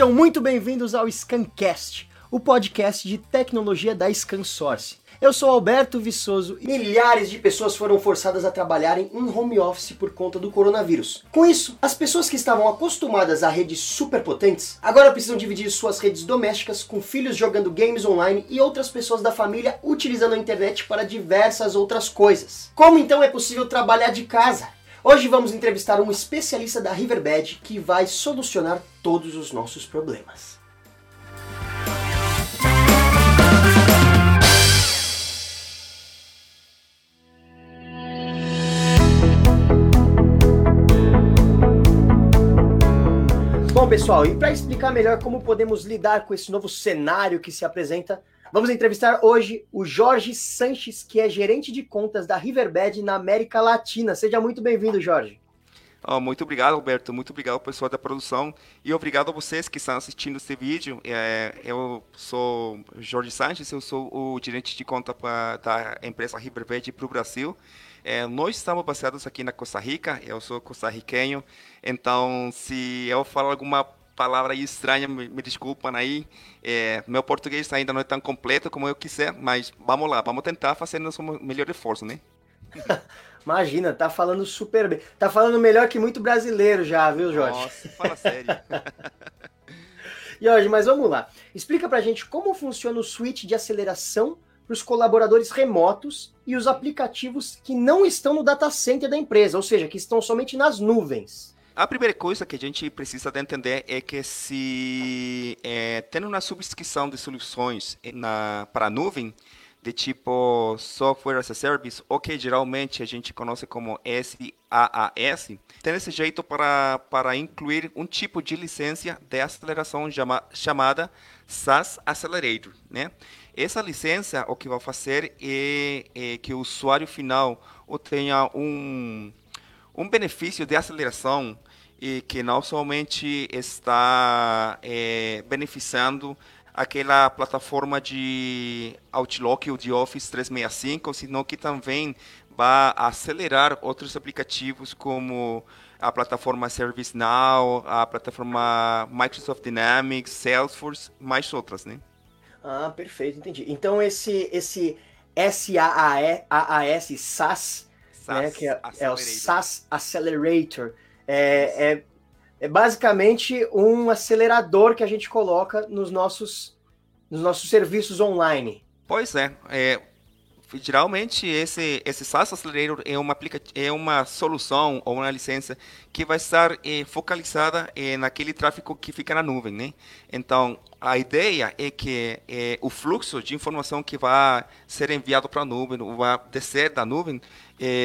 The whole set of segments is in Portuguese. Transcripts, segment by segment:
Sejam muito bem-vindos ao Scancast, o podcast de tecnologia da ScanSource. Eu sou Alberto Viçoso e milhares de pessoas foram forçadas a trabalharem em home office por conta do coronavírus. Com isso, as pessoas que estavam acostumadas a redes superpotentes agora precisam dividir suas redes domésticas com filhos jogando games online e outras pessoas da família utilizando a internet para diversas outras coisas. Como então é possível trabalhar de casa? Hoje vamos entrevistar um especialista da Riverbed que vai solucionar todos os nossos problemas. Bom, pessoal, e para explicar melhor como podemos lidar com esse novo cenário que se apresenta, vamos entrevistar hoje o Jorge Sanches, que é gerente de contas da Riverbed na América Latina. Seja muito bem-vindo, Jorge. Oh, muito obrigado, Alberto. Muito obrigado pessoal da produção e obrigado a vocês que estão assistindo este vídeo. É, eu sou Jorge Sanches, eu sou o gerente de conta pra, da empresa Riverbed para o Brasil. É, nós estamos baseados aqui na Costa Rica, eu sou costarriquenho, então se eu falar alguma palavra estranha, me, me desculpam aí. É, meu português ainda não é tão completo como eu quiser, mas vamos lá, vamos tentar fazer nosso melhor esforço, né? Imagina, tá falando super bem. Tá falando melhor que muito brasileiro já, viu, Jorge? Nossa, fala sério. Jorge, mas vamos lá. Explica pra gente como funciona o switch de aceleração para os colaboradores remotos e os aplicativos que não estão no data center da empresa, ou seja, que estão somente nas nuvens. A primeira coisa que a gente precisa de entender é que se é, tem uma subscrição de soluções na, para a nuvem, de tipo Software as a Service, o que geralmente a gente conhece como SaaS, tem esse jeito para, para incluir um tipo de licença de aceleração chama, chamada SaaS Accelerator, né? Essa licença, o que vai fazer é, é que o usuário final tenha um, um benefício de aceleração e que não somente está é, beneficiando aquela plataforma de Outlook ou de Office 365, senão que também vai acelerar outros aplicativos como a plataforma ServiceNow, a plataforma Microsoft Dynamics, Salesforce, mais outras, né? Ah, perfeito, entendi. Então esse esse SaaS, SaaS, né, que é, é, o SaaS Accelerator, é, é, é, basicamente um acelerador que a gente coloca nos nossos, nos nossos serviços online. Pois é, é geralmente esse esse SaaS Accelerator é uma é uma solução ou uma licença que vai estar é, focalizada é, naquele tráfego que fica na nuvem, né? Então a ideia é que é, o fluxo de informação que vai ser enviado para a nuvem, vai descer da nuvem,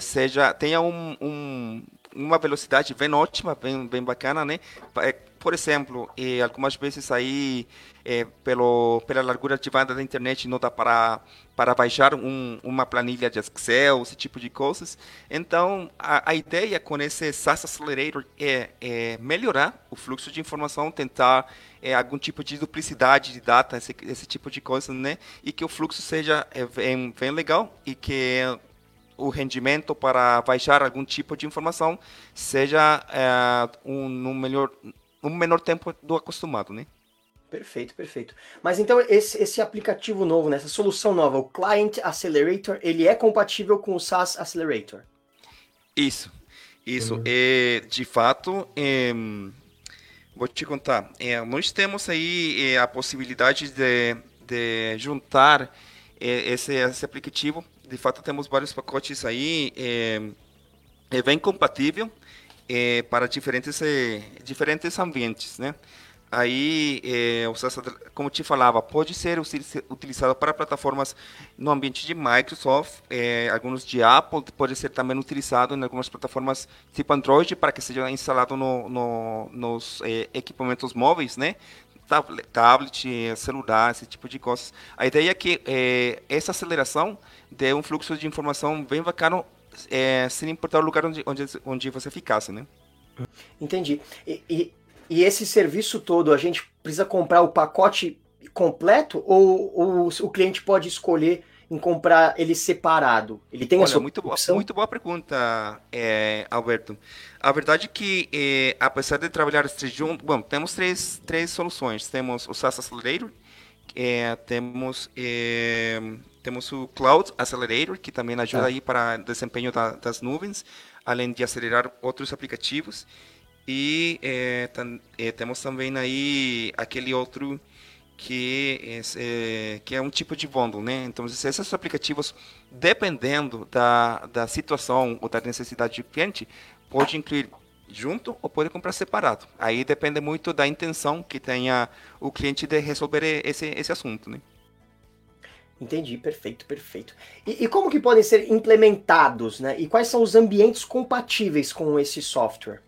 seja tenha um, um, uma velocidade bem ótima, bem bem bacana, né? Por exemplo, algumas vezes aí é, pelo, pela largura de banda da internet não dá para, para baixar um, uma planilha de Excel, esse tipo de coisas. Então, a, a ideia com esse SaaS Accelerator é, é, melhorar o fluxo de informação, tentar é, algum tipo de duplicidade de data, esse, esse tipo de coisa, né? E que o fluxo seja é, bem, bem legal e que o rendimento para baixar algum tipo de informação seja é, um, um melhor um menor tempo do acostumado, né? Perfeito, perfeito. Mas então esse, esse aplicativo novo, né, essa solução nova, o Client Accelerator, ele é compatível com o SaaS Accelerator? Isso, isso. Uhum. É, de fato, é, vou te contar. É, nós temos aí é, a possibilidade de, de juntar é, esse, esse aplicativo. De fato, temos vários pacotes aí. É, é bem compatível é, para diferentes, diferentes ambientes, né? aí, é, como te falava, pode ser utilizado para plataformas no ambiente de Microsoft, é, alguns de Apple, pode ser também utilizado em algumas plataformas tipo Android para que seja instalado no, no, nos é, equipamentos móveis, né? Tablet, celular, esse tipo de coisas. A ideia é que é, essa aceleração dê um fluxo de informação bem bacana, é, sem importar o lugar onde, onde, onde você ficasse, né? Entendi. E, e e esse serviço todo, a gente precisa comprar o pacote completo ou, ou o cliente pode escolher em comprar ele separado? Ele tem Olha, essa muito boa, opção? muito boa pergunta, é, Alberto. A verdade é que, é, apesar de trabalhar junto, bom, temos três, três soluções. Temos o SaaS Accelerator, é, temos é, temos o Cloud Accelerator, que também ajuda ah. aí para desempenho da, das nuvens, além de acelerar outros aplicativos. E é, tam, é, temos também aí aquele outro que é, que é um tipo de bundle, né? Então, esses aplicativos, dependendo da, da situação ou da necessidade do cliente, pode incluir junto ou pode comprar separado. Aí depende muito da intenção que tenha o cliente de resolver esse, esse assunto, né? Entendi, perfeito, perfeito. E, e, como que podem ser implementados, né? E quais são os ambientes compatíveis com esse software?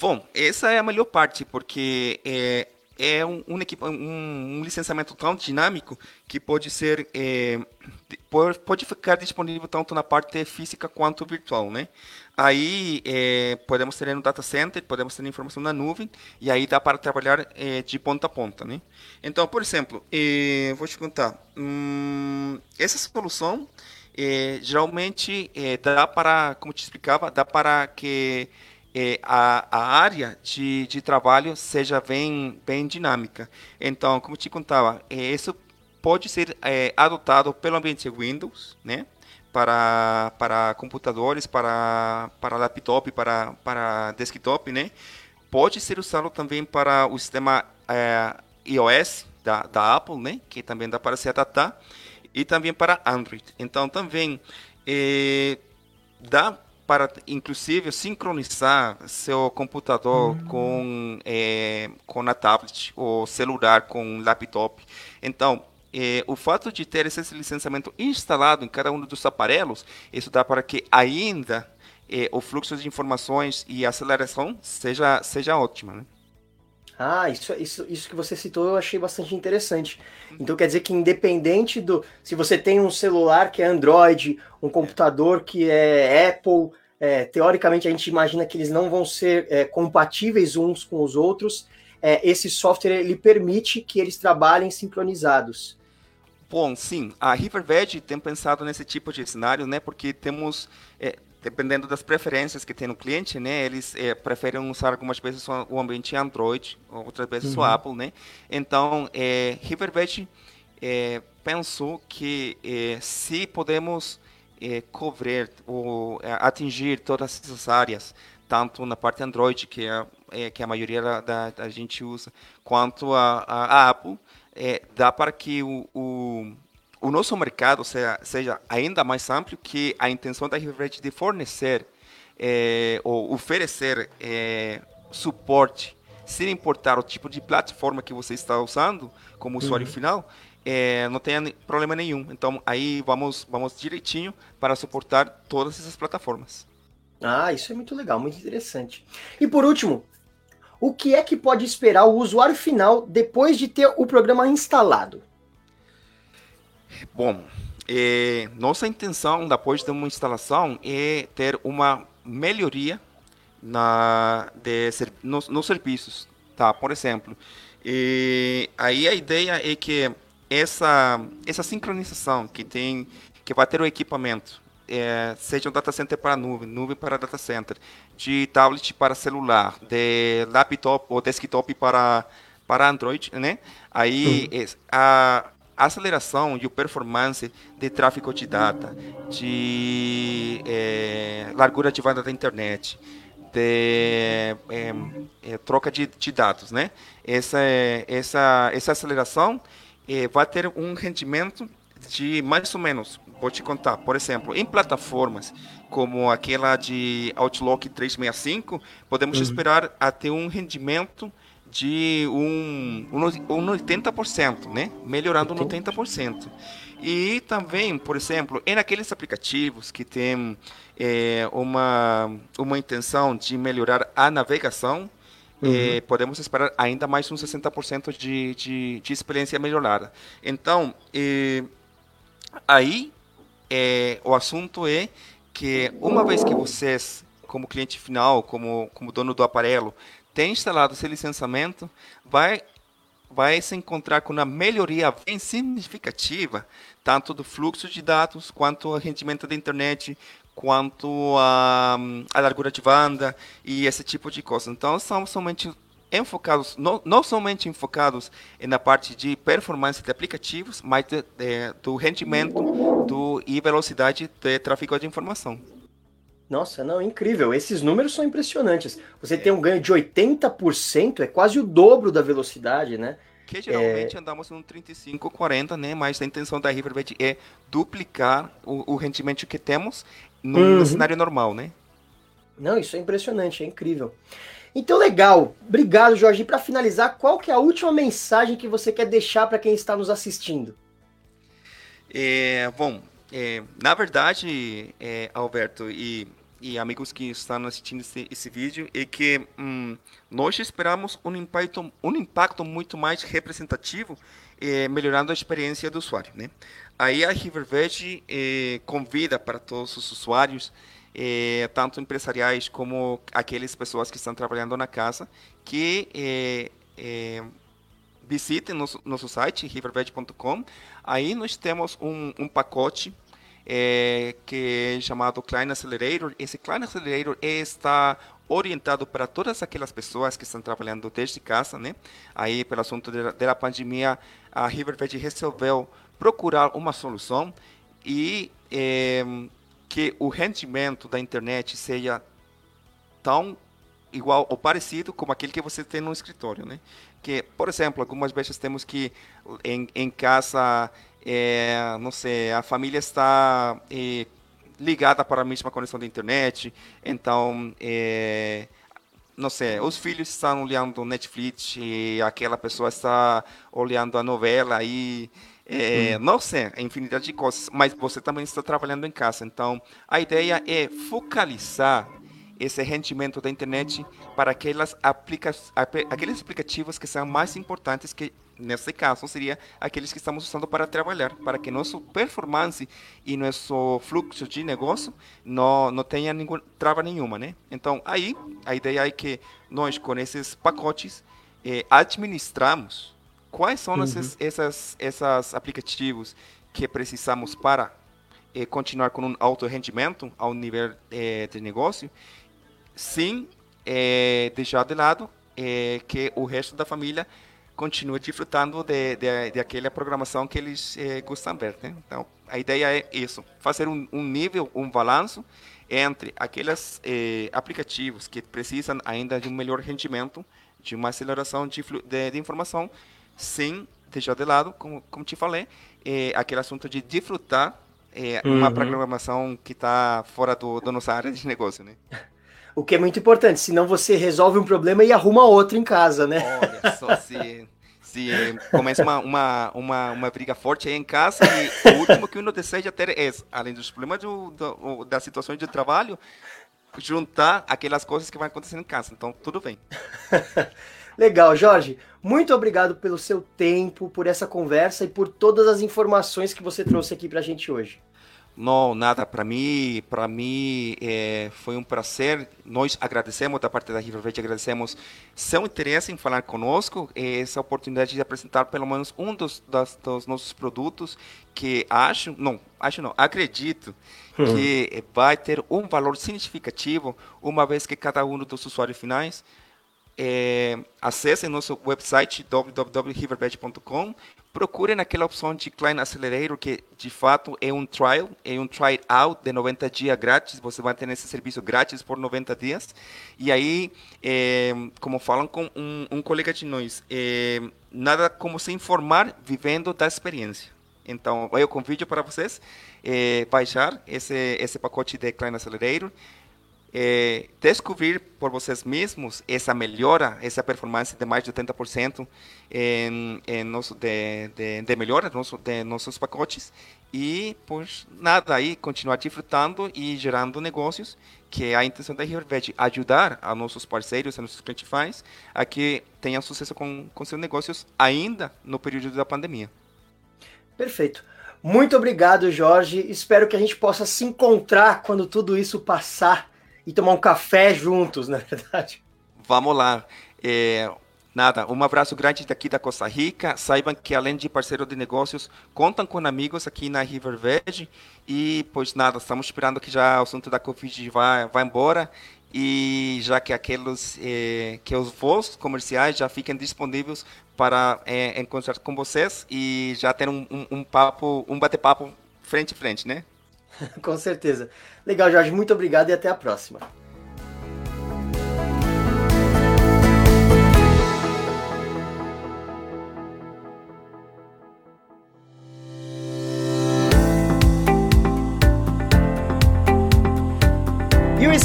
Bom, essa é a melhor parte, porque é, é um, um, um, licenciamento tão dinâmico que pode ser é, pode ficar disponível tanto na parte física quanto virtual, né? Aí é, podemos ter no data center, podemos ter informação na nuvem e aí dá para trabalhar é, de ponta a ponta, né? Então, por exemplo, é, vou te contar, hum, essa solução é, geralmente é, dá para, como te explicava, dá para que é, a, a área de, de trabalho seja bem, bem dinâmica. Então, como te contava, isso pode ser adotado pelo ambiente Windows, né? para, para computadores, para, para laptop, para, para desktop, né? Pode ser usado também para o sistema é, iOS da, da Apple, né? Que também dá para se adaptar. E também para Android. Então, também é, dá para, inclusive, sincronizar seu computador uhum. com, é, com a tablet ou celular com laptop. Então, é, o fato de ter esse licenciamento instalado em cada um dos aparelhos, isso dá para que ainda é, o fluxo de informações e a aceleração seja, seja ótima. Né? Ah, isso, isso, isso que você citou eu achei bastante interessante. Então quer dizer que independente do. Se você tem um celular que é Android, um computador que é Apple, é, teoricamente a gente imagina que eles não vão ser é, compatíveis uns com os outros. É, esse software ele permite que eles trabalhem sincronizados. Bom, sim, a Riverbed tem pensado nesse tipo de cenário, né? Porque temos, é, dependendo das preferências que tem no cliente, né? Eles é, preferem usar algumas vezes o ambiente Android, outras vezes uhum. o Apple, né? Então, é, Riverbed é, pensou que é, se podemos é, cobrir ou atingir todas essas áreas, tanto na parte Android, que é, é que a maioria da, da, da gente usa, quanto a, a, a Apple, dá para que o, o, o, nosso mercado seja, seja ainda mais amplo que a intenção da Riverred de fornecer é, ou oferecer é, suporte sem importar o tipo de plataforma que você está usando como usuário uhum. final, é, não tem problema nenhum. Então aí vamos, vamos direitinho para suportar todas essas plataformas. Ah, isso é muito legal, muito interessante. E por último, o que é que pode esperar o usuário final depois de ter o programa instalado? Bom, é, nossa intenção depois de uma instalação é ter uma melhoria na, de, nos, nos serviços. Tá? Por exemplo, e aí a ideia é que essa, essa sincronização que tem que vai ter o equipamento é, seja um data center para nuvem, nuvem para data center, de tablet para celular, de laptop ou desktop para, para Android, né? Aí uhum. a aceleração e performance de tráfego de data, de é, largura de banda da internet, de é, é, troca de, de, dados, né? Essa, essa, essa aceleração vai ter um rendimento de mais ou menos Vou te contar, por exemplo, em plataformas como aquela de Outlook 365, podemos uhum. esperar até um rendimento de um, um, um 80%, né? Melhorando no 80%. E também, por exemplo, em aqueles aplicativos que têm é, uma, uma intenção de melhorar a navegação, Uhum. Eh, podemos esperar ainda mais uns 60% de, de, de experiência melhorada. Então, eh, aí é, o assunto é que uma vez que vocês, como cliente final, como, como dono do aparelho, têm instalado esse licenciamento, vai vai se encontrar com uma melhoria bem significativa, tanto do fluxo de dados, quanto o rendimento da internet, quanto a, a largura de banda e esse tipo de coisa. Então, são somente enfocados, não, não somente enfocados na parte de performance de aplicativos, mas de, de, do rendimento do, e velocidade de tráfego de informação. Nossa, não, incrível. Esses números são impressionantes. Você é. tem um ganho de 80%, é quase o dobro da velocidade, né? Que geralmente é... andamos no 35, 40, né? Mas a intenção da Riverbed é duplicar o, o rendimento que temos no, uhum. cenário normal, né? Não, isso é impressionante, é incrível. Então, legal. Obrigado, Jorge. E para finalizar, qual que é a última mensagem que você quer deixar para quem está nos assistindo? É, bom, é, na verdade, é, Alberto e, e, amigos que estão assistindo esse, esse vídeo, é que hum, nós esperamos um impacto, um impacto muito mais representativo, é, melhorando a experiência do usuário. Né? Aí a Riverveg é, convida para todos os usuários é, tanto empresariais como aquelas pessoas que estão trabalhando na casa, que é, é, visitem nosso, nosso site, riverveg.com. Aí nós temos um, um pacote é, que é chamado Klein Accelerator. Esse Klein Accelerator está orientado para todas aquelas pessoas que estão trabalhando desde casa, né? Aí, pelo assunto da, da pandemia, a Riverveg resolveu procurar uma solução e que o rendimento da internet seja tão igual ou parecido como aquele que você tem no escritório, né? Que, por exemplo, algumas vezes temos que em, em casa, é, não sei, a família está é, ligada para a mesma conexão da internet, então, é, não sei, os filhos estão olhando Netflix e aquela pessoa está olhando a novela e é, hum. Não sei, infinidade de coisas, mas você também está trabalhando em casa. Então, a ideia é focalizar esse rendimento da internet para aquelas aplica aqueles aplicativos que são mais importantes que nesse caso seria aqueles que estamos usando para trabalhar, para que nosso performance e nosso fluxo de negócio não não tenha nenhum, trava nenhuma, né? Então aí a ideia é que nós com esses pacotes eh, administramos quais são uhum. esses, essas, esses aplicativos que precisamos para eh, continuar com um alto rendimento ao nível eh, de negócio, sem eh, deixar de lado eh, que o resto da família continue desfrutando de, de, de aquela programação que eles eh, gostam de ver. Né? Então, a ideia é isso, fazer um, um nível, um balanço entre aqueles eh, aplicativos que precisam ainda de um melhor rendimento, de uma aceleração de, de, de informação, sem deixar de lado, como, como te falei, é, aquele assunto de desfrutar é, uhum. uma programação que está fora do, da nossa área de negócio, né? O que é muito importante, senão você resolve um problema e arruma outro em casa, né? Olha só, se, se começa uma, uma, uma, uma briga forte aí em casa e o último que uno deseja ter é, além dos problemas do, do, das situações de trabalho, juntar aquelas coisas que vão acontecer em casa. Então, tudo bem. Legal, Jorge. Muito obrigado pelo seu tempo, por essa conversa e por todas as informações que você trouxe aqui para a gente hoje. Não, nada. Para mim, para mim é, foi um prazer. Nós agradecemos da parte da River Verde, agradecemos seu interesse em falar conosco, essa oportunidade de apresentar pelo menos um dos, das, dos nossos produtos que acho, não, acho não, acredito uhum. que vai ter um valor significativo, uma vez que cada um dos usuários finais é, acessem nosso website www.riverbed.com, procurem naquela opção de Client Accelerator, que de fato é um trial, é um try out de 90 dias grátis, você vai ter esse serviço grátis por 90 dias, e aí, é, como falam com um, um colega de nós, é, nada como se informar vivendo da experiência. Então, eu convido para vocês é, baixar esse, esse pacote de Client Accelerator, é, descobrir por vocês mesmos essa melhora, essa performance de mais de 80% em, em nosso, de, de, de melhora nosso, de nossos pacotes e, pois, nada, aí continuar desfrutando e gerando negócios, que é a intenção da Rivervet, ajudar a nossos parceiros, a nossos clientes a que tenham sucesso com, com seus negócios ainda no período da pandemia. Perfeito. Muito obrigado, Jorge. Espero que a gente possa se encontrar quando tudo isso passar e tomar um café juntos, na verdade. Vamos lá. É, Nada, um abraço grande daqui da Costa Rica. Saibam que além de parceiro de negócios, contam com amigos aqui na River Verde. E, pois nada, estamos esperando que já o assunto da Covid vá, vá embora e já que aqueles eh, que os voos comerciais já fiquem disponíveis para eh, encontrar com vocês e já ter um, um, um papo, um bate-papo frente a frente, né? com certeza. Legal, Jorge, muito obrigado e até a próxima.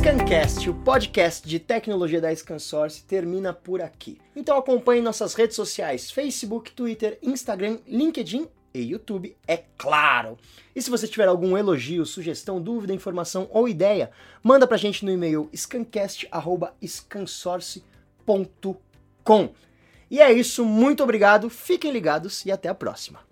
Scancast, o podcast de tecnologia da Scansource, termina por aqui. Então acompanhe nossas redes sociais: Facebook, Twitter, Instagram, LinkedIn e YouTube, é claro. E se você tiver algum elogio, sugestão, dúvida, informação ou ideia, manda pra gente no e-mail scancast@scansource.com. E é isso, muito obrigado, fiquem ligados e até a próxima.